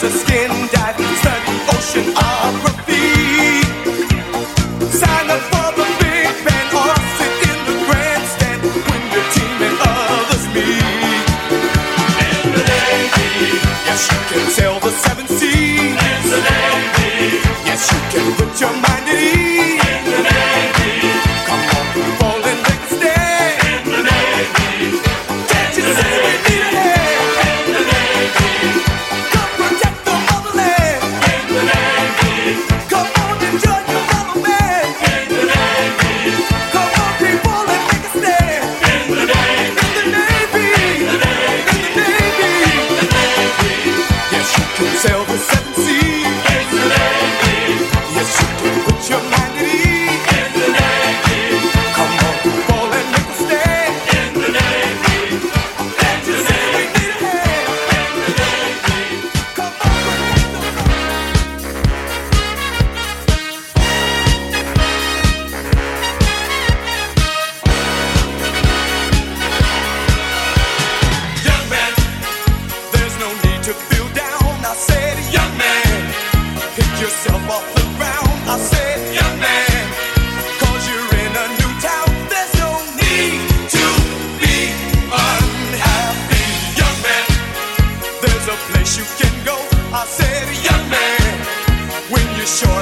to skin dive, study ocean art. Ah.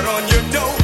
on your door.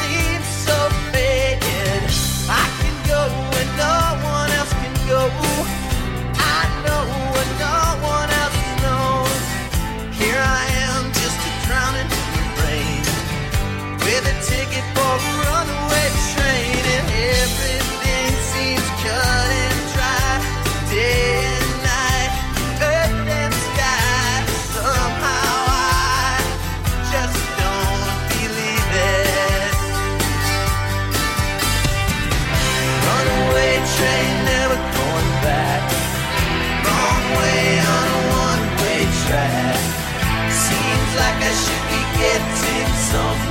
It's tips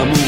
amor.